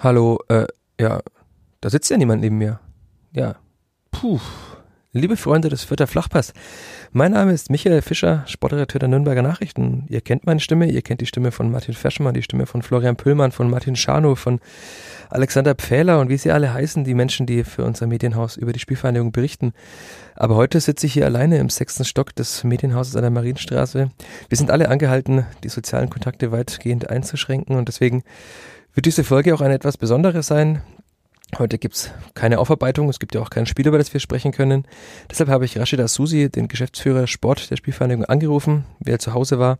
Hallo, äh, ja, da sitzt ja niemand neben mir. Ja, puh. Liebe Freunde des Vierter Flachpass, mein Name ist Michael Fischer, Sportredakteur der Nürnberger Nachrichten. Ihr kennt meine Stimme, ihr kennt die Stimme von Martin Feschmann, die Stimme von Florian Püllmann, von Martin Schano, von Alexander Pfähler und wie sie alle heißen, die Menschen, die für unser Medienhaus über die Spielvereinigung berichten. Aber heute sitze ich hier alleine im sechsten Stock des Medienhauses an der Marienstraße. Wir sind alle angehalten, die sozialen Kontakte weitgehend einzuschränken und deswegen wird diese Folge auch eine etwas besondere sein. Heute gibt's keine Aufarbeitung, es gibt ja auch kein Spiel, über das wir sprechen können. Deshalb habe ich Rashida Susi, den Geschäftsführer Sport der Spielvereinigung, angerufen, wie er zu Hause war.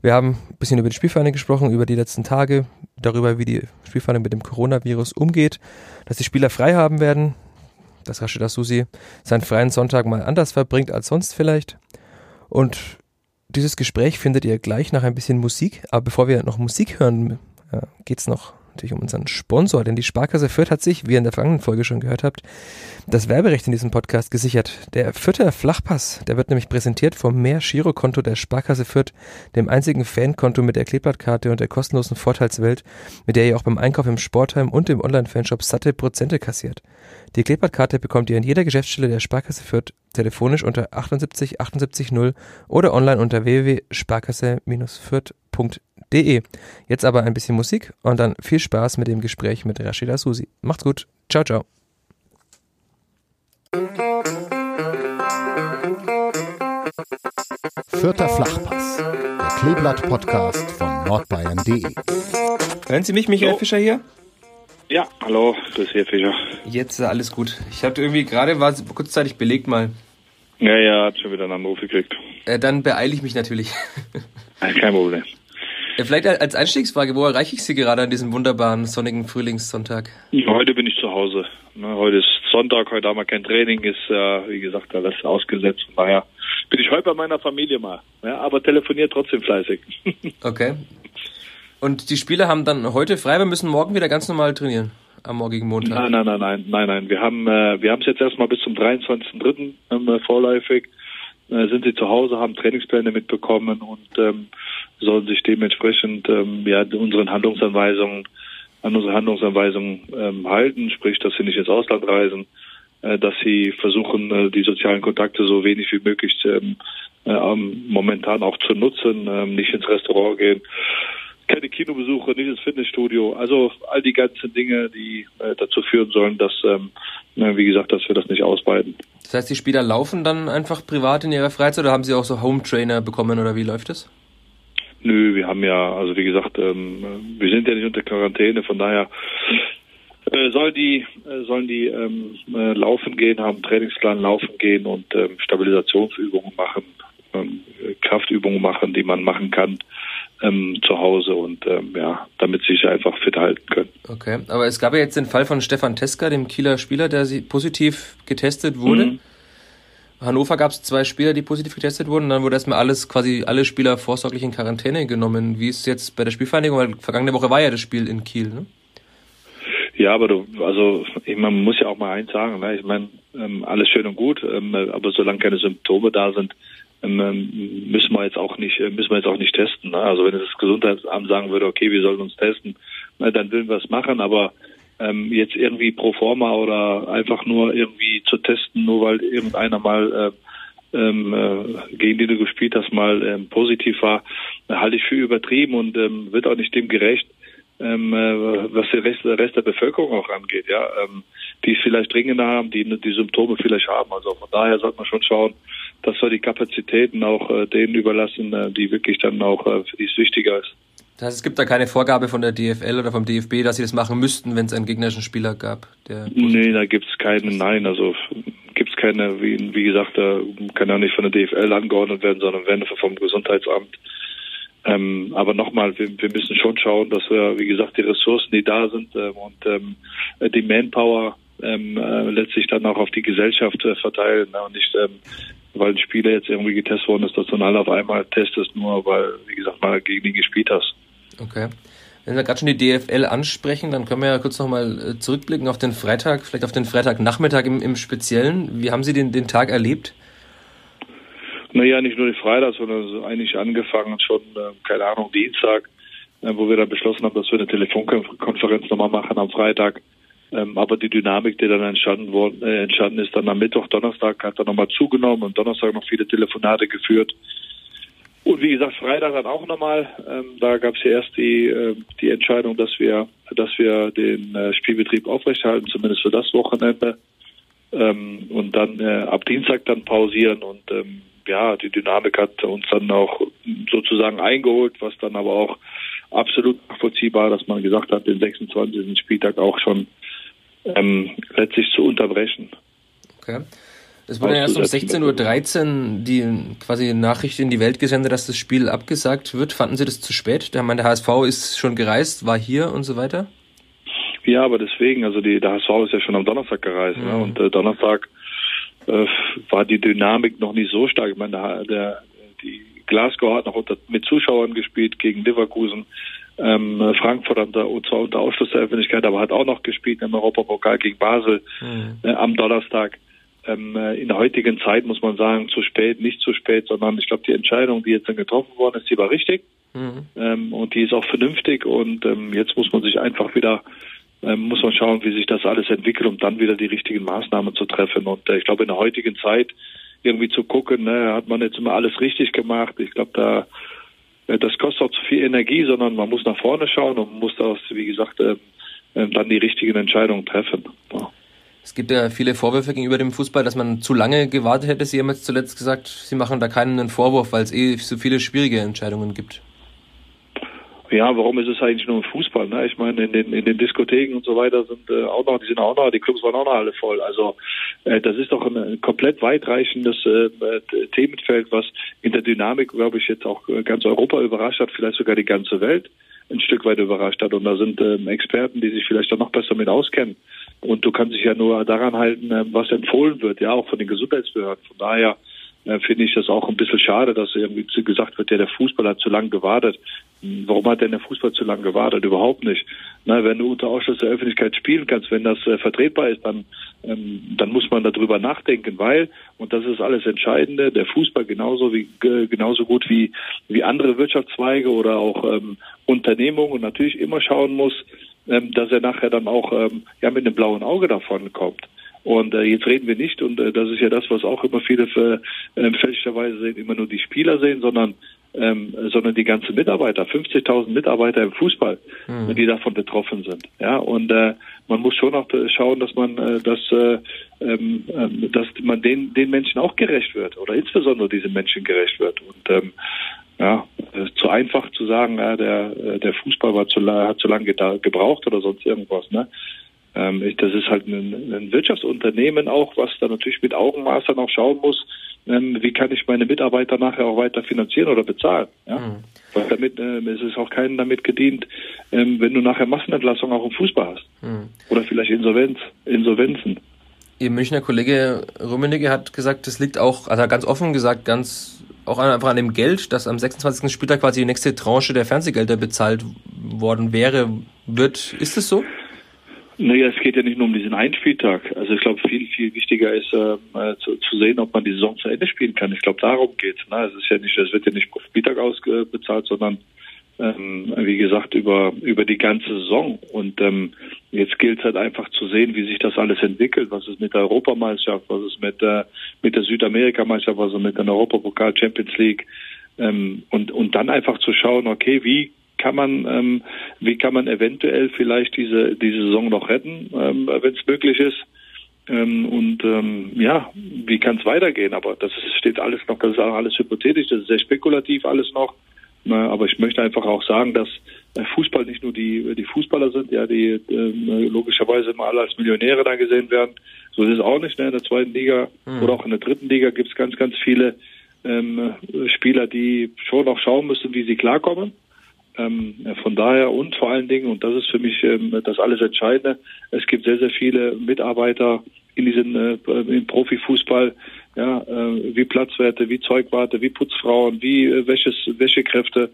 Wir haben ein bisschen über die Spielvereinigung gesprochen, über die letzten Tage, darüber, wie die Spielvereinigung mit dem Coronavirus umgeht, dass die Spieler frei haben werden, dass Rashida Susi seinen freien Sonntag mal anders verbringt als sonst vielleicht. Und dieses Gespräch findet ihr gleich nach ein bisschen Musik. Aber bevor wir noch Musik hören, geht's noch natürlich um unseren Sponsor, denn die Sparkasse Fürth hat sich, wie ihr in der vergangenen Folge schon gehört habt, das Werberecht in diesem Podcast gesichert. Der Fürther Flachpass, der wird nämlich präsentiert vom Mehr-Girokonto der Sparkasse Fürth, dem einzigen Fankonto mit der Kleeblattkarte und der kostenlosen Vorteilswelt, mit der ihr auch beim Einkauf im Sportheim und im Online-Fanshop satte Prozente kassiert. Die Kleeblattkarte bekommt ihr in jeder Geschäftsstelle der Sparkasse Fürth telefonisch unter 78 78 0 oder online unter www.sparkasse-fürth.de. Jetzt aber ein bisschen Musik und dann viel Spaß mit dem Gespräch mit Rashida Susi. Macht's gut. Ciao, ciao. Vierter Flachpass, der Kleeblatt-Podcast von nordbayern.de. Hören Sie mich, Michael So. Fischer hier? Ja, hallo, das ist hier Fischer. Jetzt äh, alles gut. Ich hatte irgendwie gerade war kurzzeitig belegt mal. Ja, ja, hat schon wieder einen Anruf gekriegt. Äh, dann beeile ich mich natürlich. Ja, Kein Problem. Vielleicht als Einstiegsfrage, wo erreiche ich Sie gerade an diesem wunderbaren sonnigen Frühlingssonntag? Heute bin ich zu Hause. Ne, heute ist Sonntag, heute haben wir kein Training, ist wie gesagt alles ausgesetzt. Von daher bin ich heute bei meiner Familie mal. Ja, aber telefoniert trotzdem fleißig. Okay. Und die Spieler haben dann heute frei, wir müssen morgen wieder ganz normal trainieren. Am morgigen Montag. Nein, nein, nein, nein, nein, nein. Wir haben äh, wir haben es jetzt erstmal bis zum 23.3. Ähm, äh, vorläufig. Äh, sind sie zu Hause, haben Trainingspläne mitbekommen und ähm, sollen sich dementsprechend ähm, ja unseren Handlungsanweisungen an unsere Handlungsanweisungen ähm, halten, sprich, dass sie nicht ins Ausland reisen, äh, dass sie versuchen, äh, die sozialen Kontakte so wenig wie möglich ähm, äh, momentan auch zu nutzen, ähm, nicht ins Restaurant gehen, keine Kinobesuche, nicht ins Fitnessstudio. Also all die ganzen Dinge, die äh, dazu führen sollen, dass, ähm, na, wie gesagt, dass wir das nicht ausweiten. Das heißt, die Spieler laufen dann einfach privat in ihrer Freizeit oder haben sie auch so Home Trainer bekommen oder wie läuft das? Nö, wir haben ja, also wie gesagt, ähm, wir sind ja nicht unter Quarantäne, von daher äh, sollen die äh, sollen die ähm, äh, laufen gehen, haben Trainingsplan laufen gehen und ähm, Stabilisationsübungen machen, ähm, Kraftübungen machen, die man machen kann ähm, zu Hause und ähm, ja, damit sie sich einfach fit halten können. Okay, aber es gab ja jetzt den Fall von Stefan Teska, dem Kieler Spieler, der positiv getestet wurde. Mhm. Hannover gab es zwei Spieler, die positiv getestet wurden. Dann wurde erstmal alles, quasi alle Spieler vorsorglich in Quarantäne genommen. Wie ist es jetzt bei der Spielvereinigung? Weil vergangene Woche war ja das Spiel in Kiel, ne? Ja, aber du, also ich, man muss ja auch mal eins sagen, ne? ich meine, ähm, alles schön und gut, ähm, aber solange keine Symptome da sind, müssen wir jetzt auch nicht, äh, müssen wir jetzt auch nicht testen. Ne? Also wenn das Gesundheitsamt sagen würde, okay, wir sollen uns testen, na, dann würden wir es machen, aber ähm, jetzt irgendwie pro forma oder einfach nur irgendwie zu testen, nur weil irgendeiner mal äh, ähm, gegen den du gespielt hast, mal ähm, positiv war, halte ich für übertrieben und ähm, wird auch nicht dem gerecht, ähm, äh, was der Rest, der Rest der Bevölkerung auch angeht, ja, ähm, die es vielleicht dringender haben, die die Symptome vielleicht haben. Also von daher sollte man schon schauen, dass wir die Kapazitäten auch äh, denen überlassen, äh, die wirklich dann auch äh, für die es wichtiger ist. Das heißt, es gibt da keine Vorgabe von der DFL oder vom DFB, dass sie das machen müssten, wenn es einen gegnerischen Spieler gab. Der Nee, da gibt's keinen, nein, also gibt's keine, wie, wie gesagt, da kann ja nicht von der DFL angeordnet werden, sondern wenn vom Gesundheitsamt. Ähm, aber nochmal, wir, wir müssen schon schauen, dass wir, wie gesagt, die Ressourcen, die da sind ähm, und ähm, die Manpower ähm, äh, letztlich dann auch auf die Gesellschaft äh, verteilen ne? und nicht, ähm, weil ein Spieler jetzt irgendwie getestet worden ist, dass du alle auf einmal testest, nur weil, wie gesagt, mal gegen ihn gespielt hast. Okay. Wenn wir gerade schon die DFL ansprechen, dann können wir ja kurz nochmal zurückblicken auf den Freitag, vielleicht auf den Freitagnachmittag im, im Speziellen. Wie haben Sie den, den Tag erlebt? Naja, nicht nur die Freitag, sondern so eigentlich angefangen schon, äh, keine Ahnung, Dienstag, äh, wo wir dann beschlossen haben, dass wir eine Telefonkonferenz nochmal machen am Freitag. Ähm, aber die Dynamik, die dann entstanden, worden, äh, entstanden ist, dann am Mittwoch, Donnerstag hat dann nochmal zugenommen und Donnerstag noch viele Telefonate geführt. Und wie gesagt, Freitag dann auch nochmal. Ähm, da gab es ja erst die, die Entscheidung, dass wir, dass wir den äh, Spielbetrieb aufrechterhalten, zumindest für das Wochenende. Ähm, und dann ab Dienstag dann pausieren. Und ähm, ja, die Dynamik hat uns dann auch sozusagen eingeholt, was dann aber auch absolut nachvollziehbar, dass man gesagt hat, den 26. Spieltag auch schon ähm, letztlich zu unterbrechen. Okay. Es wurde erst um 16.13 Uhr die quasi Nachricht in die Welt gesendet, dass das Spiel abgesagt wird. Fanden Sie das zu spät? Der, meine, der HSV ist schon gereist, war hier und so weiter? Ja, aber deswegen, also die, der HSV ist ja schon am Donnerstag gereist. Ne? Mhm. Ne? Und äh, Donnerstag äh, war die Dynamik noch nicht so stark. Ich meine, der, der, die Glasgow hat noch unter, mit Zuschauern gespielt gegen Leverkusen. Ähm, Frankfurt unter, zwar unter Ausschluss der Öffentlichkeit, aber hat auch noch gespielt im Europapokal gegen Basel mhm. äh, am Donnerstag ähm, äh, in der heutigen Zeit muss man sagen, zu spät, nicht zu spät, sondern ich glaube, die Entscheidung, die jetzt dann getroffen worden ist, die war richtig mhm. ähm, und die ist auch vernünftig und ähm, jetzt muss man sich einfach wieder muss man schauen, wie sich das alles entwickelt, um dann wieder die richtigen Maßnahmen zu treffen. Und äh, ich glaube, in der heutigen Zeit irgendwie zu gucken, ne, hat man jetzt immer alles richtig gemacht. Ich glaube, da äh, das kostet auch zu viel Energie, sondern man muss nach vorne schauen und muss das, wie gesagt, äh, dann die richtigen Entscheidungen treffen. Es gibt ja viele Vorwürfe gegenüber dem Fußball, dass man zu lange gewartet hätte. Sie haben jetzt zuletzt gesagt, Sie machen da keinen Vorwurf, weil es eh so viele schwierige Entscheidungen gibt. Ja, warum ist es eigentlich nur im Fußball? Ne? Ich meine, in den, in den Diskotheken und so weiter sind äh, auch noch, die sind auch noch, die Clubs waren auch noch alle voll. Also äh, das ist doch ein, ein komplett weitreichendes äh, Themenfeld, was in der Dynamik, glaube ich, jetzt auch äh, ganz Europa überrascht hat, vielleicht sogar die ganze Welt ein Stück weit überrascht hat. Und da sind ähm, Experten, die sich vielleicht auch noch besser mit auskennen. Und du kannst dich ja nur daran halten, äh, was empfohlen wird, ja, auch von den Gesundheitsbehörden. Von daher äh, finde ich das auch ein bisschen schade, dass irgendwie gesagt wird, ja, der Fußball hat zu lange gewartet. Hm, warum hat denn der Fußball zu lange gewartet? Überhaupt nicht. Na, wenn du unter Ausschluss der Öffentlichkeit spielen kannst, wenn das äh, vertretbar ist, dann, ähm, dann muss man darüber nachdenken, weil, und das ist alles Entscheidende, der Fußball genauso wie genauso gut wie, wie andere Wirtschaftszweige oder auch ähm, Unternehmungen natürlich immer schauen muss, ähm, dass er nachher dann auch ähm, ja mit einem blauen Auge davon kommt. Und äh, jetzt reden wir nicht, und äh, das ist ja das, was auch immer viele für, äh, fälschlicherweise sehen, immer nur die Spieler sehen, sondern ähm, sondern die ganzen Mitarbeiter, 50.000 Mitarbeiter im Fußball, mhm. die davon betroffen sind. Ja, und äh, man muss schon auch schauen, dass man, äh, dass, äh, ähm, ähm dass man den, den Menschen auch gerecht wird oder insbesondere diesen Menschen gerecht wird. Und ähm, ja, zu einfach zu sagen, ja, der, äh, der Fußball war zu, hat zu lange gebraucht oder sonst irgendwas. Ne? Ähm, das ist halt ein, Wirtschaftsunternehmen auch, was da natürlich mit Augenmaß dann auch schauen muss, ähm, wie kann ich meine Mitarbeiter nachher auch weiter finanzieren oder bezahlen. Ja? Mhm. Weil damit äh, es ist auch keinen damit gedient, ähm, wenn du nachher Massenentlassung auch im Fußball hast. Mhm. Oder vielleicht Insolvenz, Insolvenzen. Ihr Münchner Kollege Rummenigge hat gesagt, das liegt auch, also ganz offen gesagt, ganz auch einfach an dem Geld, dass am 26. Spieltag quasi die nächste Tranche der Fernsehgelder bezahlt worden wäre, wird. Ist es so? Naja, es geht ja nicht nur um diesen einen Spieltag. Also ich glaube, viel, viel wichtiger ist ähm, äh, zu, zu, sehen, ob man die Saison zu Ende spielen kann. Ich glaube, darum geht es. Ne? Es ist ja nicht, es wird ja nicht pro Spieltag ausbezahlt, sondern ähm, wie gesagt, über, über die ganze Saison. Und ähm, jetzt gilt es halt einfach zu sehen, wie sich das alles entwickelt. Was ist mit der Europameisterschaft, was ist mit, äh, mit der Südamerikameisterschaft, was ist mit der Europapokal Champions League. Ähm, und, und dann einfach zu schauen, okay, wie kann man, ähm, wie kann man eventuell vielleicht diese, diese Saison noch retten, ähm, wenn es möglich ist. Ähm, und ähm, ja, wie kann es weitergehen? Aber das steht alles noch, das ist auch alles hypothetisch, das ist sehr spekulativ alles noch. Aber ich möchte einfach auch sagen, dass äh, Fußball nicht nur die, die Fußballer sind, ja, die äh, logischerweise immer alle als Millionäre da gesehen werden. So ist es auch nicht. Ne? In der zweiten Liga mhm. oder auch in der dritten Liga gibt es ganz, ganz viele ähm, Spieler, die schon noch schauen müssen, wie sie klarkommen. Ähm, von daher und vor allen Dingen, und das ist für mich ähm, das alles Entscheidende, es gibt sehr, sehr viele Mitarbeiter in diesem äh, im Profifußball, ja, äh, wie Platzwerte, wie Zeugwarte, wie Putzfrauen, wie äh, Wäsches, Wäschekräfte,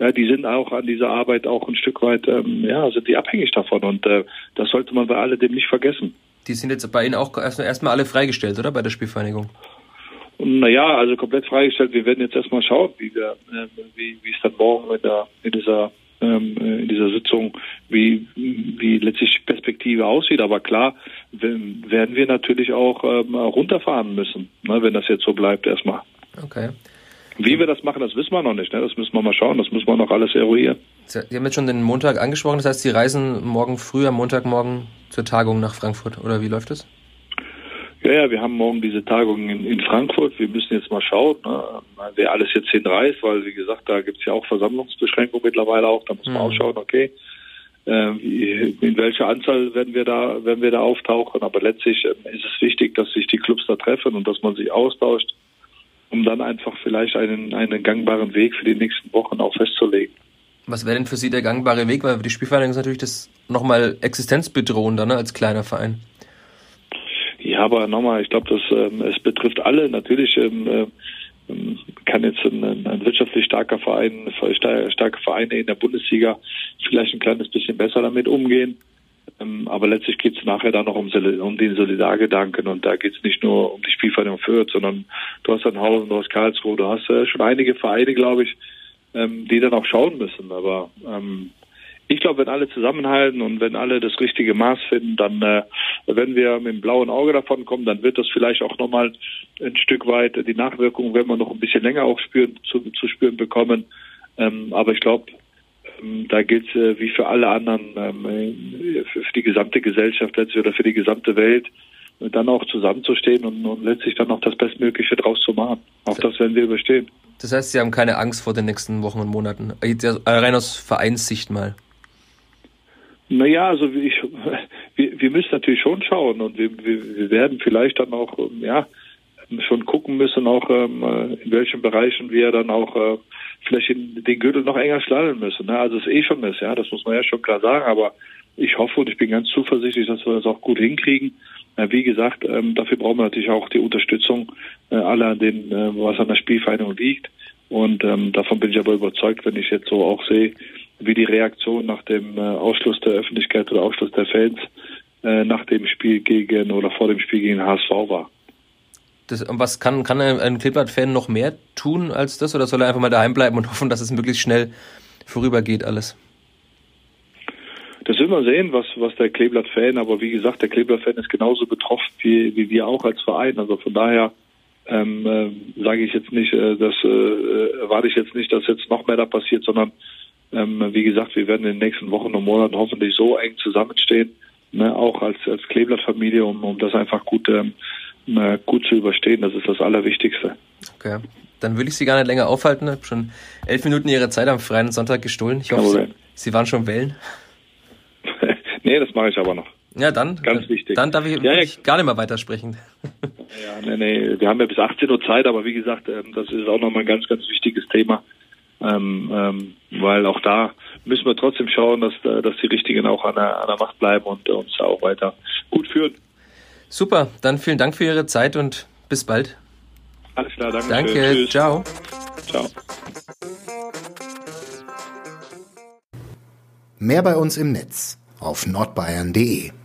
ja, die sind auch an dieser Arbeit auch ein Stück weit, ähm, ja, sind die abhängig davon und äh, das sollte man bei alledem nicht vergessen. Die sind jetzt bei Ihnen auch erstmal alle freigestellt, oder, bei der Spielvereinigung? Naja, also komplett freigestellt. Wir werden jetzt erstmal schauen, wie wir, äh, wie, wie es dann morgen in, der, in dieser ähm, in dieser Sitzung, wie, wie letztlich die Perspektive aussieht. Aber klar, werden wir natürlich auch ähm, runterfahren müssen, ne, wenn das jetzt so bleibt erstmal. Okay. Wie wir das machen, das wissen wir noch nicht. Ne? Das müssen wir mal schauen. Das müssen wir noch alles eruieren. Sie haben jetzt schon den Montag angesprochen. Das heißt, Sie reisen morgen früh, am Montagmorgen zur Tagung nach Frankfurt. Oder wie läuft das? Ja, ja, wir haben morgen diese Tagung in, in Frankfurt. Wir müssen jetzt mal schauen, ne, wer alles jetzt hinreist, weil, wie gesagt, da gibt es ja auch Versammlungsbeschränkungen mittlerweile auch. Da muss man mhm. auch schauen, okay, äh, in welcher Anzahl werden wir da, werden wir da auftauchen. Aber letztlich äh, ist es wichtig, dass sich die Clubs da treffen und dass man sich austauscht um dann einfach vielleicht einen, einen gangbaren Weg für die nächsten Wochen auch festzulegen. Was wäre denn für Sie der gangbare Weg? Weil die Spielvereinigung ist natürlich das nochmal existenzbedrohender ne, als kleiner Verein. Ja, aber nochmal, ich glaube, das ähm, es betrifft alle. Natürlich ähm, äh, kann jetzt ein, ein, wirtschaftlich starker Verein, starke Vereine in der Bundesliga vielleicht ein kleines bisschen besser damit umgehen. Ähm, aber letztlich geht es nachher dann noch um, um, den Solidargedanken und da geht es nicht nur um die Spielvereinigung Fürth, sondern du hast Hausen, du hast Karlsruhe, du hast äh, schon einige Vereine, glaube ich, ähm, die dann auch schauen müssen. Aber ähm, ich glaube, wenn alle zusammenhalten und wenn alle das richtige Maß finden, dann äh, wenn wir mit dem blauen Auge davon kommen, dann wird das vielleicht auch nochmal ein Stück weit die Nachwirkungen, wenn wir noch ein bisschen länger auch spüren, zu, zu spüren bekommen. Ähm, aber ich glaube, ähm, da gilt es äh, wie für alle anderen, ähm, äh, für, die gesamte Gesellschaft letztlich oder für die gesamte Welt, dann auch zusammenzustehen und, und letztlich dann auch das Bestmögliche draus zu machen. Auch das werden wir überstehen. Das heißt, Sie haben keine Angst vor den nächsten Wochen und Monaten, äh, rein aus Vereinssicht mal. Naja, also ich, wir, wir müssen natürlich schon schauen und wir, wir, wir werden vielleicht dann auch, ja, schon gucken müssen, auch ähm, in welchen Bereichen wir dann auch äh, vielleicht in den Gürtel noch enger schnallen müssen. Ne? Also es ist eh schon ist, ja, das muss man ja schon klar sagen, aber ich hoffe und ich bin ganz zuversichtlich, dass wir das auch gut hinkriegen. Äh, wie gesagt, ähm, dafür brauchen wir natürlich auch die Unterstützung äh, aller, den, äh, was an der Spielvereinigung liegt. Und ähm, davon bin ich aber überzeugt, wenn ich jetzt so auch sehe, wie die Reaktion nach dem äh, Ausschluss der Öffentlichkeit oder Ausschluss der Fans äh, nach dem Spiel gegen oder vor dem Spiel gegen HSV war. Das, was kann, kann ein Kleeblatt-Fan noch mehr tun als das oder soll er einfach mal daheim bleiben und hoffen, dass es möglichst schnell vorübergeht alles? Das will man sehen, was, was der Kleeblatt-Fan, aber wie gesagt, der Kleeblatt-Fan ist genauso betroffen wie, wie wir auch als Verein. Also von daher ähm, äh, sage ich jetzt nicht, äh, das äh, erwarte ich jetzt nicht, dass jetzt noch mehr da passiert, sondern ähm, wie gesagt, wir werden in den nächsten Wochen und Monaten hoffentlich so eng zusammenstehen, ne, auch als, als Kleeblatt-Familie, um, um das einfach gut ähm, äh, gut zu überstehen. Das ist das Allerwichtigste. Okay. Dann will ich Sie gar nicht länger aufhalten. Ich habe schon elf Minuten Ihrer Zeit am freien Sonntag gestohlen. Ich hoffe, Sie, Sie, waren schon wählen. nee, das mache ich aber noch. Ja, dann. Ganz wichtig. Dann darf ich, ja, ja. gar nicht mehr weitersprechen. ja, nee, nee. Wir haben ja bis 18 Uhr Zeit, aber wie gesagt, ähm, das ist auch nochmal ein ganz, ganz wichtiges Thema. Ähm, ähm, weil auch da müssen wir trotzdem schauen, dass, äh, dass die Richtigen auch an der, an der Macht bleiben und uns auch weiter gut führen. Super, dann vielen Dank für Ihre Zeit und bis bald. Alles klar, danke. Danke, schön. ciao. Ciao. Mehr bei uns im Netz auf nordbayern.de